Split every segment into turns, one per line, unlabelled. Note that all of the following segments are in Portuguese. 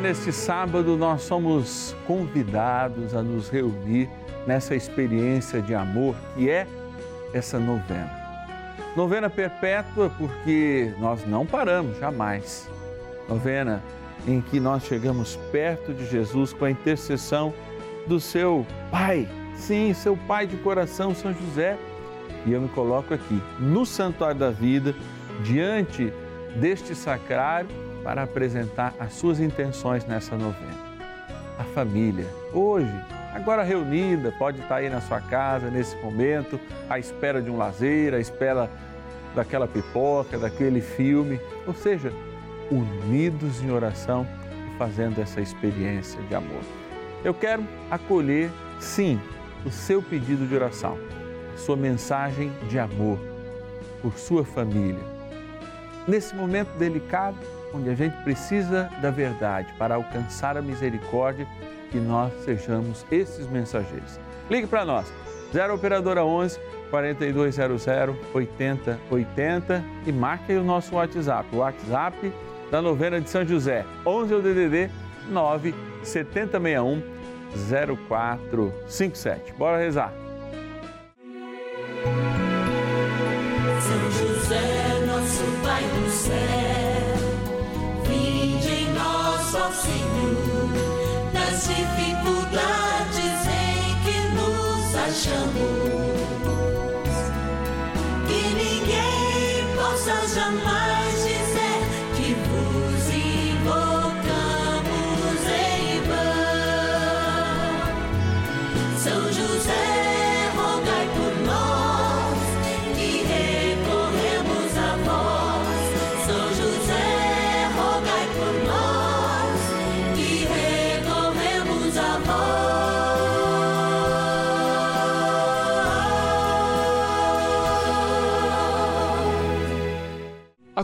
Neste sábado nós somos convidados a nos reunir nessa experiência de amor que é essa novena. Novena perpétua porque nós não paramos jamais. Novena em que nós chegamos perto de Jesus com a intercessão do seu Pai, sim, seu Pai de coração, São José. E eu me coloco aqui no Santuário da Vida, diante deste sacrário, para apresentar as suas intenções nessa novena. A família, hoje, agora reunida, pode estar aí na sua casa nesse momento, à espera de um lazer, à espera daquela pipoca, daquele filme, ou seja, unidos em oração e fazendo essa experiência de amor. Eu quero acolher, sim, o seu pedido de oração, a sua mensagem de amor por sua família. Nesse momento delicado, onde a gente precisa da verdade para alcançar a misericórdia, que nós sejamos esses mensageiros. Ligue para nós, 0 Operadora 11 4200 8080 e marque aí o nosso WhatsApp, o WhatsApp da novena de São José, 11 é o DDD 9 7061 0457. Bora rezar.
Possa jamais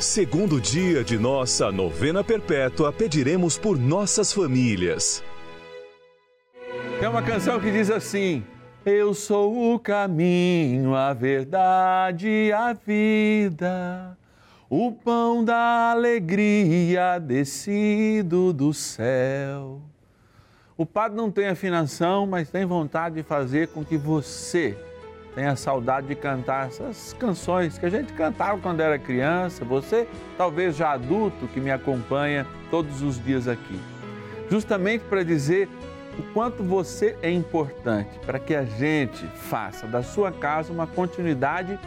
segundo dia de nossa novena perpétua, pediremos por nossas famílias.
É uma canção que diz assim: Eu sou o caminho, a verdade e a vida, o pão da alegria descido do céu. O padre não tem afinação, mas tem vontade de fazer com que você tenha saudade de cantar essas canções que a gente cantava quando era criança, você talvez já adulto que me acompanha todos os dias aqui. Justamente para dizer o quanto você é importante para que a gente faça da sua casa uma continuidade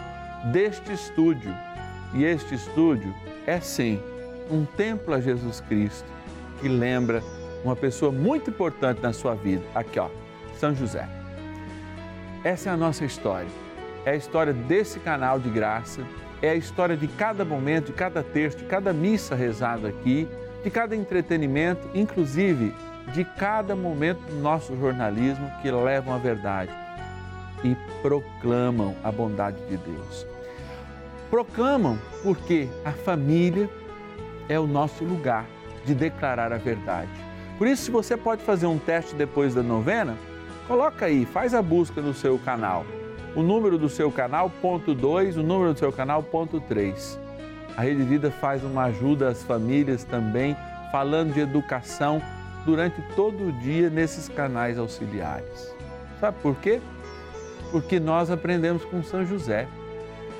deste estúdio. E este estúdio é sim um templo a Jesus Cristo que lembra uma pessoa muito importante na sua vida. Aqui, ó, São José. Essa é a nossa história. É a história desse canal de graça, é a história de cada momento, de cada texto, de cada missa rezada aqui, de cada entretenimento, inclusive de cada momento do nosso jornalismo que levam a verdade e proclamam a bondade de Deus. Proclamam porque a família é o nosso lugar de declarar a verdade. Por isso, se você pode fazer um teste depois da novena, Coloca aí, faz a busca no seu canal. O número do seu canal, ponto 2, o número do seu canal, ponto 3. A Rede Vida faz uma ajuda às famílias também, falando de educação durante todo o dia nesses canais auxiliares. Sabe por quê? Porque nós aprendemos com São José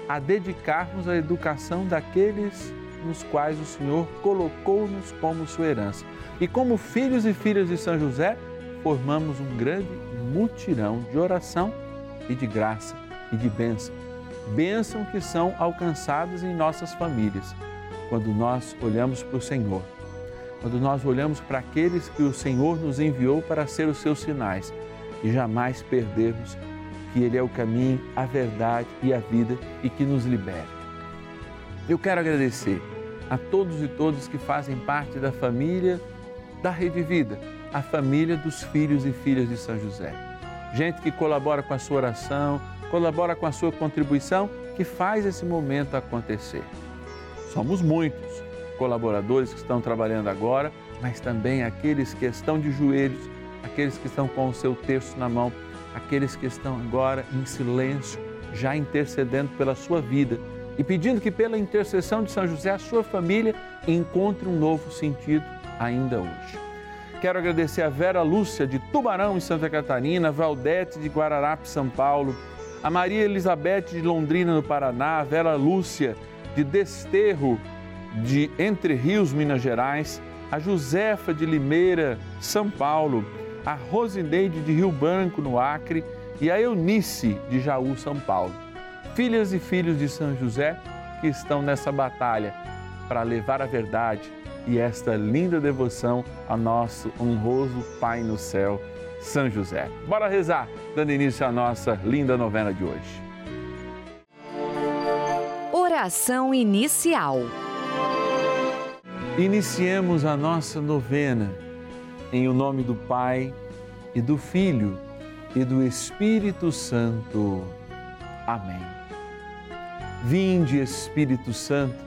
a dedicarmos a educação daqueles nos quais o Senhor colocou-nos como sua herança. E como filhos e filhas de São José, formamos um grande mutirão de oração e de graça e de bênção. Bênção que são alcançadas em nossas famílias, quando nós olhamos para o Senhor, quando nós olhamos para aqueles que o Senhor nos enviou para ser os seus sinais e jamais perdermos que Ele é o caminho, a verdade e a vida e que nos liberta. Eu quero agradecer a todos e todas que fazem parte da família da Rede Vida, a família dos filhos e filhas de São José. Gente que colabora com a sua oração, colabora com a sua contribuição, que faz esse momento acontecer. Somos muitos colaboradores que estão trabalhando agora, mas também aqueles que estão de joelhos, aqueles que estão com o seu texto na mão, aqueles que estão agora em silêncio, já intercedendo pela sua vida e pedindo que, pela intercessão de São José, a sua família encontre um novo sentido ainda hoje. Quero agradecer a Vera Lúcia de Tubarão, em Santa Catarina, Valdete de Guararape, São Paulo, a Maria Elizabeth de Londrina, no Paraná, a Vera Lúcia de Desterro, de Entre Rios, Minas Gerais, a Josefa de Limeira, São Paulo, a Rosineide de Rio Branco, no Acre, e a Eunice de Jaú, São Paulo. Filhas e filhos de São José que estão nessa batalha para levar a verdade e esta linda devoção ao nosso honroso Pai no céu, São José. Bora rezar, dando início à nossa linda novena de hoje.
Oração inicial.
Iniciemos a nossa novena em o nome do Pai e do Filho e do Espírito Santo. Amém. Vinde, Espírito Santo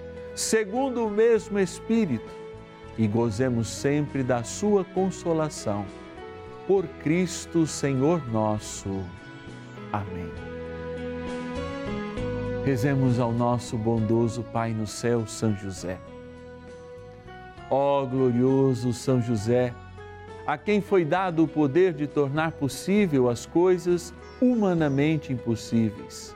segundo o mesmo Espírito, e gozemos sempre da Sua consolação. Por Cristo, Senhor nosso. Amém. Rezemos ao nosso bondoso Pai no céu, São José. Ó glorioso São José, a quem foi dado o poder de tornar possível as coisas humanamente impossíveis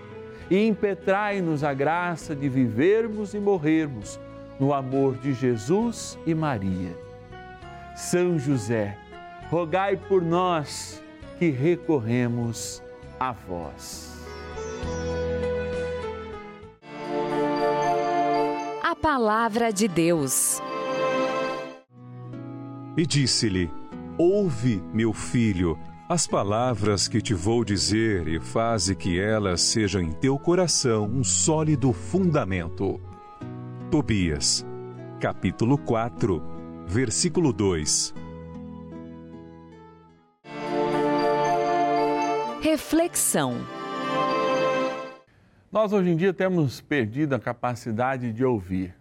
e impetrai-nos a graça de vivermos e morrermos no amor de Jesus e Maria. São José, rogai por nós que recorremos a vós.
A Palavra de Deus.
E disse-lhe: Ouve, meu filho as palavras que te vou dizer e faze que elas sejam em teu coração um sólido fundamento. Tobias, capítulo 4, versículo 2.
Reflexão.
Nós hoje em dia temos perdido a capacidade de ouvir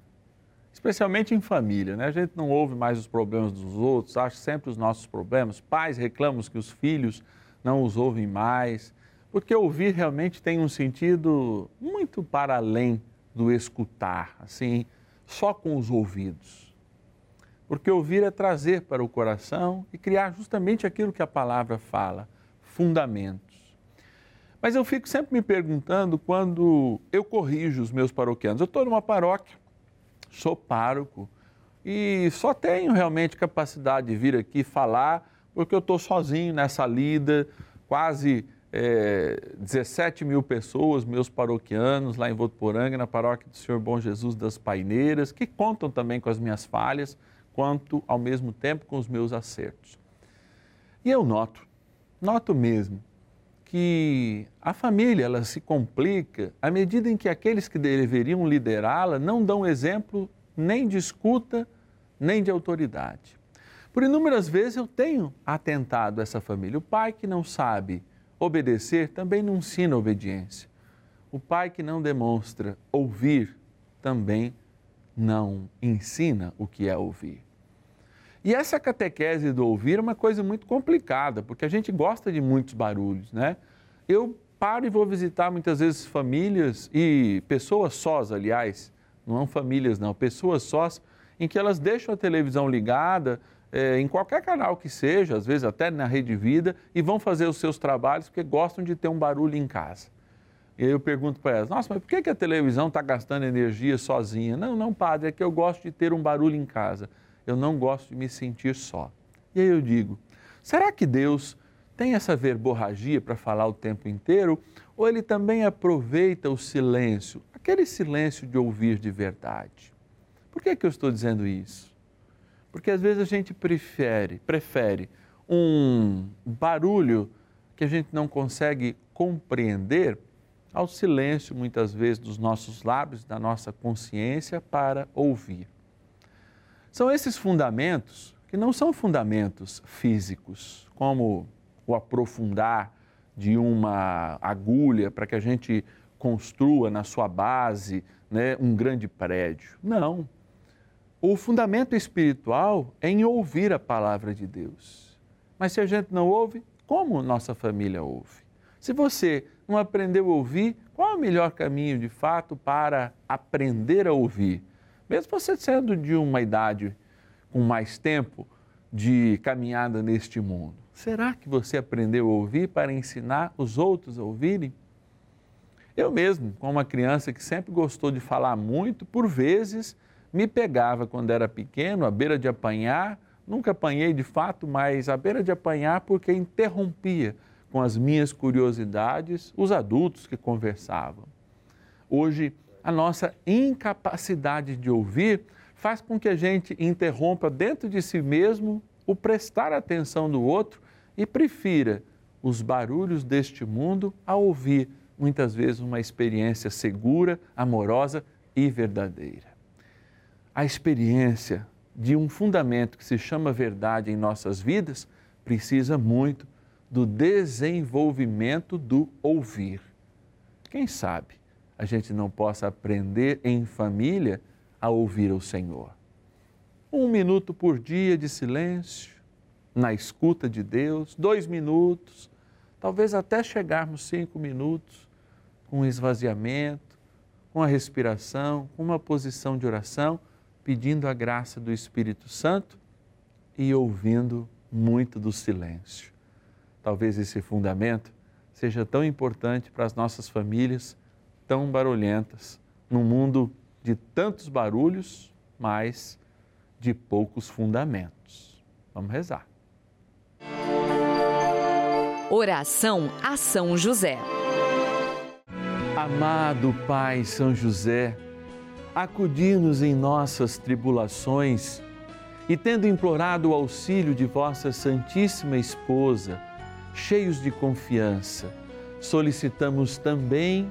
especialmente em família, né? A gente não ouve mais os problemas dos outros, acha sempre os nossos problemas. Pais reclamam que os filhos não os ouvem mais, porque ouvir realmente tem um sentido muito para além do escutar, assim, só com os ouvidos. Porque ouvir é trazer para o coração e criar justamente aquilo que a palavra fala, fundamentos. Mas eu fico sempre me perguntando quando eu corrijo os meus paroquianos. Eu estou numa paróquia, sou pároco e só tenho realmente capacidade de vir aqui falar porque eu estou sozinho nessa lida, quase é, 17 mil pessoas, meus paroquianos lá em Votuporanga, na paróquia do Senhor Bom Jesus das Paineiras, que contam também com as minhas falhas, quanto ao mesmo tempo com os meus acertos. E eu noto, noto mesmo, que a família ela se complica à medida em que aqueles que deveriam liderá-la não dão exemplo nem de escuta, nem de autoridade. Por inúmeras vezes eu tenho atentado essa família. O pai que não sabe obedecer também não ensina obediência. O pai que não demonstra ouvir também não ensina o que é ouvir. E essa catequese do ouvir é uma coisa muito complicada, porque a gente gosta de muitos barulhos, né? Eu paro e vou visitar muitas vezes famílias e pessoas sós, aliás, não são famílias não, pessoas sós, em que elas deixam a televisão ligada, é, em qualquer canal que seja, às vezes até na Rede Vida, e vão fazer os seus trabalhos porque gostam de ter um barulho em casa. E eu pergunto para elas, nossa, mas por que a televisão está gastando energia sozinha? Não, não, padre, é que eu gosto de ter um barulho em casa eu não gosto de me sentir só. E aí eu digo: será que Deus tem essa verborragia para falar o tempo inteiro? Ou ele também aproveita o silêncio, aquele silêncio de ouvir de verdade? Por que, que eu estou dizendo isso? Porque às vezes a gente prefere, prefere um barulho que a gente não consegue compreender ao silêncio, muitas vezes, dos nossos lábios, da nossa consciência, para ouvir. São esses fundamentos que não são fundamentos físicos, como o aprofundar de uma agulha para que a gente construa na sua base né, um grande prédio. Não. O fundamento espiritual é em ouvir a palavra de Deus. Mas se a gente não ouve, como nossa família ouve? Se você não aprendeu a ouvir, qual é o melhor caminho de fato para aprender a ouvir? Mesmo você sendo de uma idade com mais tempo de caminhada neste mundo, será que você aprendeu a ouvir para ensinar os outros a ouvirem? Eu mesmo, como uma criança que sempre gostou de falar muito, por vezes me pegava quando era pequeno, à beira de apanhar, nunca apanhei de fato, mas à beira de apanhar porque interrompia com as minhas curiosidades os adultos que conversavam. Hoje, a nossa incapacidade de ouvir faz com que a gente interrompa dentro de si mesmo o prestar atenção do outro e prefira os barulhos deste mundo a ouvir muitas vezes uma experiência segura, amorosa e verdadeira. A experiência de um fundamento que se chama verdade em nossas vidas precisa muito do desenvolvimento do ouvir. Quem sabe a gente não possa aprender em família a ouvir o Senhor. Um minuto por dia de silêncio, na escuta de Deus, dois minutos, talvez até chegarmos cinco minutos, com esvaziamento, com a respiração, com uma posição de oração, pedindo a graça do Espírito Santo e ouvindo muito do silêncio. Talvez esse fundamento seja tão importante para as nossas famílias tão barulhentas, num mundo de tantos barulhos, mas de poucos fundamentos. Vamos rezar.
Oração a São José.
Amado Pai São José, acudir-nos em nossas tribulações e, tendo implorado o auxílio de vossa Santíssima Esposa, cheios de confiança, solicitamos também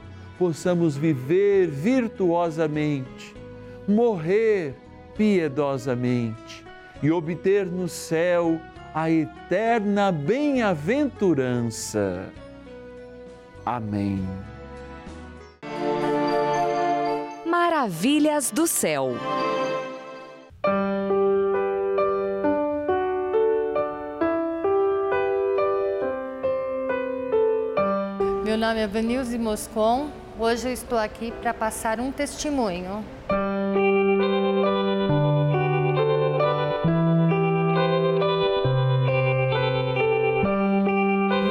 possamos viver virtuosamente, morrer piedosamente e obter no céu a eterna bem-aventurança. Amém.
Maravilhas do céu.
Meu nome é Vanilze Moscon. Hoje eu estou aqui para passar um testemunho.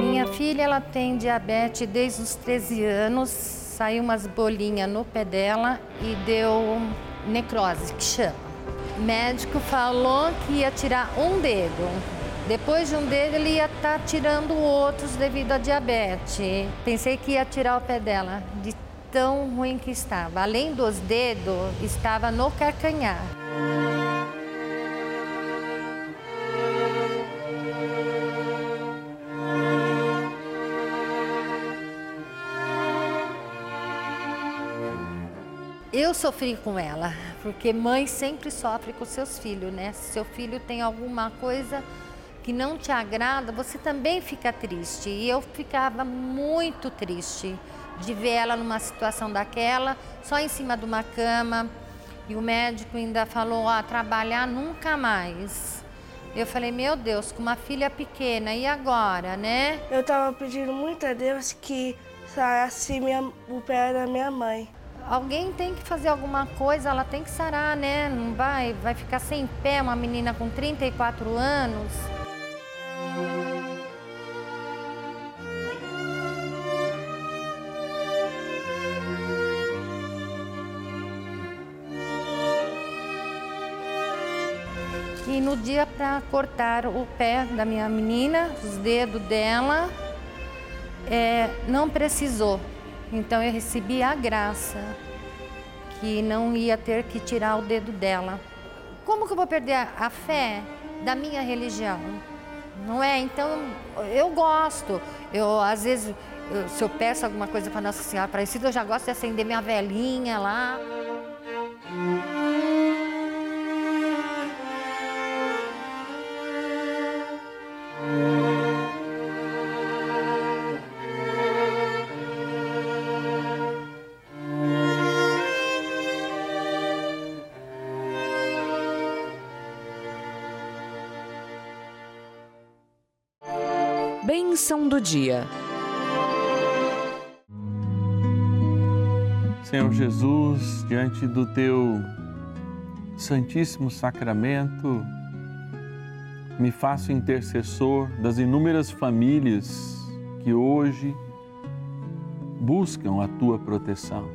Minha filha ela tem diabetes desde os 13 anos, saiu umas bolinhas no pé dela e deu necrose, que chama. O médico falou que ia tirar um dedo. Depois de um dedo, ele ia estar tirando outros devido à diabetes. Pensei que ia tirar o pé dela, de tão ruim que estava. Além dos dedos, estava no calcanhar. Eu sofri com ela, porque mãe sempre sofre com seus filhos, né? Se seu filho tem alguma coisa que não te agrada, você também fica triste. E eu ficava muito triste de ver ela numa situação daquela, só em cima de uma cama. E o médico ainda falou: ó, trabalhar nunca mais. Eu falei: meu Deus, com uma filha pequena, e agora, né?
Eu tava pedindo muito a Deus que sarasse minha, o pé da minha mãe.
Alguém tem que fazer alguma coisa, ela tem que sarar, né? Não vai, vai ficar sem pé uma menina com 34 anos. Dia para cortar o pé da minha menina, os dedos dela, é, não precisou. Então eu recebi a graça que não ia ter que tirar o dedo dela. Como que eu vou perder a, fé da minha religião? Não é? Então eu gosto. Eu às vezes eu- se eu peço alguma coisa para Nossa Senhora Aparecida, eu já gosto de acender minha velhinha lá.
Bênção do dia.
Senhor Jesus, diante do teu Santíssimo Sacramento, me faço intercessor das inúmeras famílias que hoje buscam a tua proteção,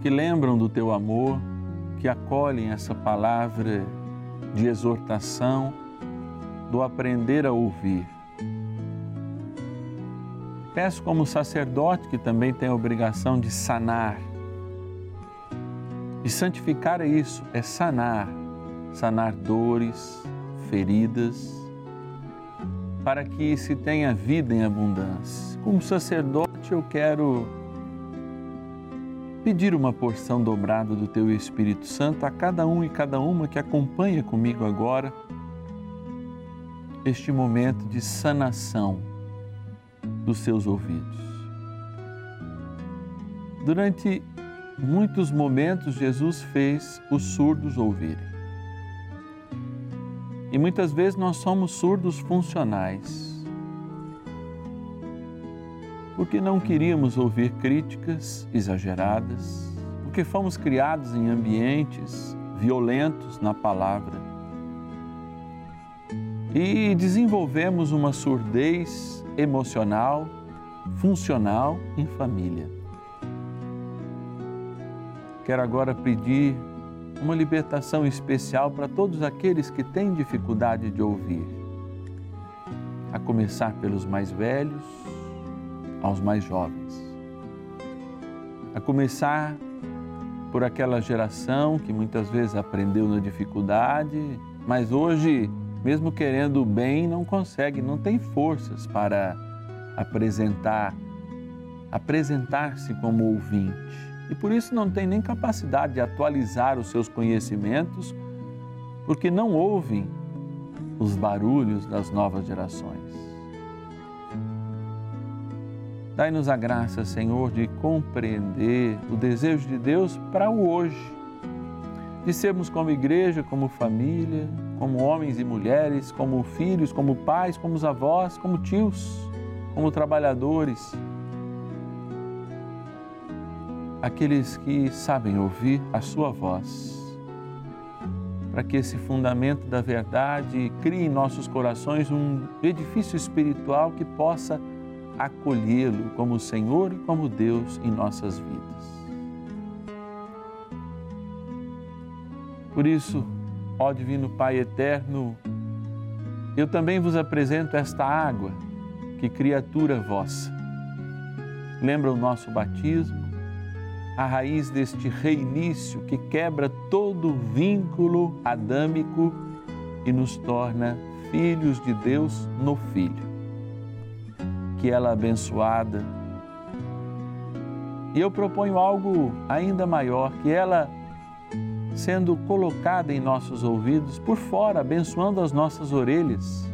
que lembram do teu amor, que acolhem essa palavra de exortação, do aprender a ouvir. Peço como sacerdote que também tem a obrigação de sanar. E santificar é isso, é sanar, sanar dores, feridas, para que se tenha vida em abundância. Como sacerdote, eu quero pedir uma porção dobrada do teu Espírito Santo a cada um e cada uma que acompanha comigo agora este momento de sanação dos seus ouvidos. Durante muitos momentos, Jesus fez os surdos ouvirem. E muitas vezes nós somos surdos funcionais. porque não queríamos ouvir críticas exageradas, porque fomos criados em ambientes violentos na palavra e desenvolvemos uma surdez emocional, funcional em família. Quero agora pedir uma libertação especial para todos aqueles que têm dificuldade de ouvir, a começar pelos mais velhos aos mais jovens, a começar por aquela geração que muitas vezes aprendeu na dificuldade, mas hoje mesmo querendo o bem, não consegue, não tem forças para apresentar, apresentar-se como ouvinte. E por isso não tem nem capacidade de atualizar os seus conhecimentos, porque não ouvem os barulhos das novas gerações. Dai-nos a graça, Senhor, de compreender o desejo de Deus para o hoje, de sermos como igreja, como família, como homens e mulheres, como filhos, como pais, como avós, como tios, como trabalhadores. Aqueles que sabem ouvir a Sua voz, para que esse fundamento da verdade crie em nossos corações um edifício espiritual que possa acolhê-lo como Senhor e como Deus em nossas vidas. Por isso, Ó Divino Pai eterno, eu também vos apresento esta água, que criatura vossa. Lembra o nosso batismo, a raiz deste reinício que quebra todo vínculo adâmico e nos torna filhos de Deus no Filho. Que ela abençoada. E eu proponho algo ainda maior, que ela sendo colocada em nossos ouvidos por fora, abençoando as nossas orelhas.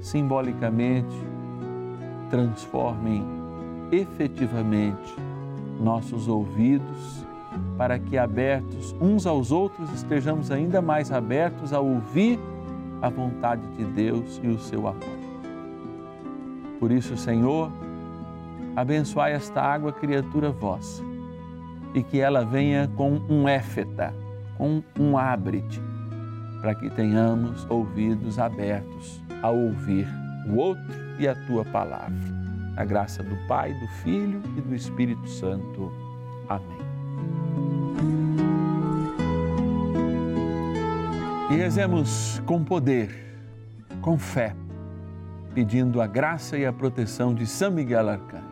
Simbolicamente, transformem efetivamente nossos ouvidos para que abertos uns aos outros estejamos ainda mais abertos a ouvir a vontade de Deus e o seu amor. Por isso, Senhor, abençoai esta água, criatura vossa e que ela venha com um éfeta, com um abrite, para que tenhamos ouvidos abertos a ouvir o outro e a tua palavra. A graça do Pai, do Filho e do Espírito Santo. Amém. E rezemos com poder, com fé, pedindo a graça e a proteção de São Miguel Arcanjo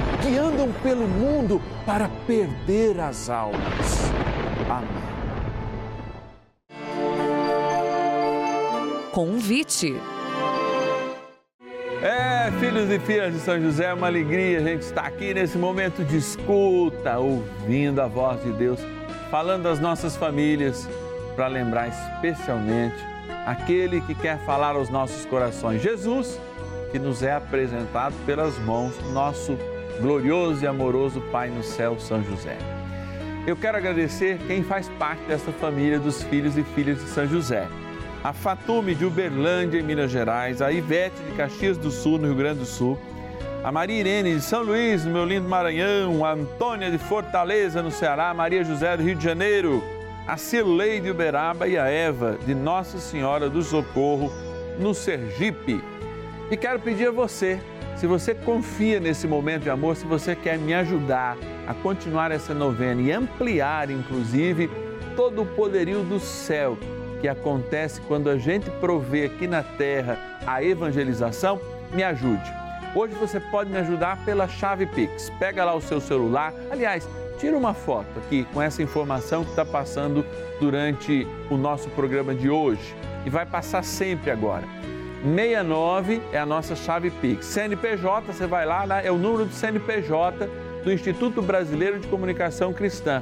que andam pelo mundo para perder as almas. Amém.
Convite.
É, filhos e filhas de São José, é uma alegria a gente estar aqui nesse momento de escuta, ouvindo a voz de Deus, falando das nossas famílias, para lembrar especialmente aquele que quer falar aos nossos corações. Jesus, que nos é apresentado pelas mãos do nosso glorioso e amoroso Pai no céu, São José. Eu quero agradecer quem faz parte dessa família dos filhos e filhas de São José. A Fatume de Uberlândia, em Minas Gerais, a Ivete de Caxias do Sul, no Rio Grande do Sul, a Maria Irene de São Luís, no meu lindo Maranhão, a Antônia de Fortaleza, no Ceará, a Maria José do Rio de Janeiro, a Cirlei de Uberaba e a Eva de Nossa Senhora do Socorro, no Sergipe. E quero pedir a você, se você confia nesse momento de amor, se você quer me ajudar a continuar essa novena e ampliar, inclusive, todo o poderio do céu que acontece quando a gente provê aqui na terra a evangelização, me ajude. Hoje você pode me ajudar pela chave Pix. Pega lá o seu celular. Aliás, tira uma foto aqui com essa informação que está passando durante o nosso programa de hoje e vai passar sempre agora. 69 é a nossa chave Pix. CNPJ, você vai lá, né? é o número do CNPJ do Instituto Brasileiro de Comunicação Cristã,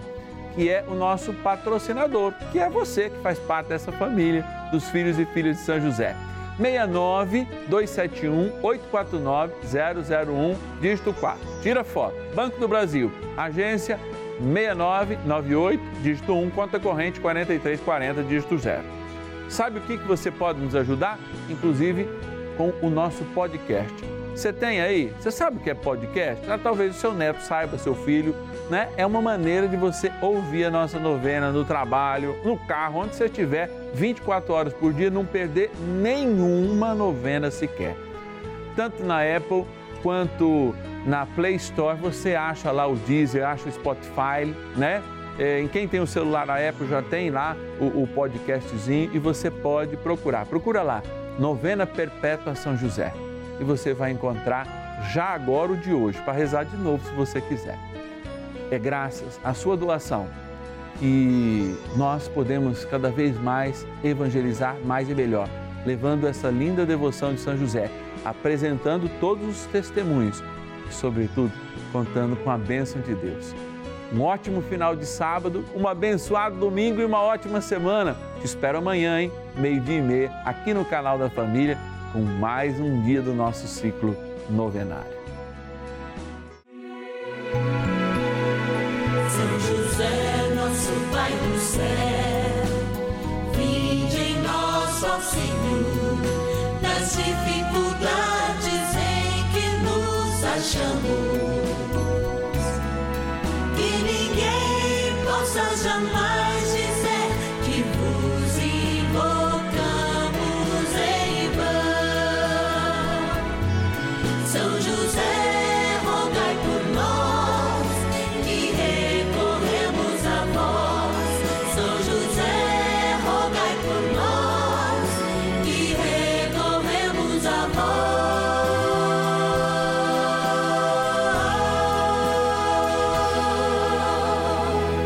que é o nosso patrocinador, que é você que faz parte dessa família dos filhos e filhas de São José. 69 271 849 001, dígito 4. Tira foto. Banco do Brasil, agência 6998, dígito 1, conta corrente 4340, dígito 0. Sabe o que, você pode nos ajudar? Inclusive com o nosso podcast. Você tem aí? Você sabe o que é podcast? Ah, talvez o seu neto saiba, seu filho, né? É uma maneira de você ouvir a nossa novena no trabalho, no carro, onde você estiver, 24 horas por dia, não perder nenhuma novena sequer. Tanto na Apple quanto na Play Store, você acha lá o Deezer, acha o Spotify, né? É, em quem tem o celular na Apple já tem lá o, o podcastzinho e você pode procurar. Procura lá, Novena Perpétua São José. E você vai encontrar já agora o de hoje, para rezar de novo se você quiser. É graças à sua doação que nós podemos cada vez mais evangelizar mais e melhor, levando essa linda devoção de São José, apresentando todos os testemunhos e, sobretudo, contando com a bênção de Deus. Um ótimo final de sábado, um abençoado domingo e uma ótima semana. Te espero amanhã, hein? Meio-dia e meia, aqui no canal da Família, com mais um dia do nosso ciclo novenário.
São José, nosso Pai do céu, vinde em nós, ó Senhor, nas dificuldades em que nos achamos.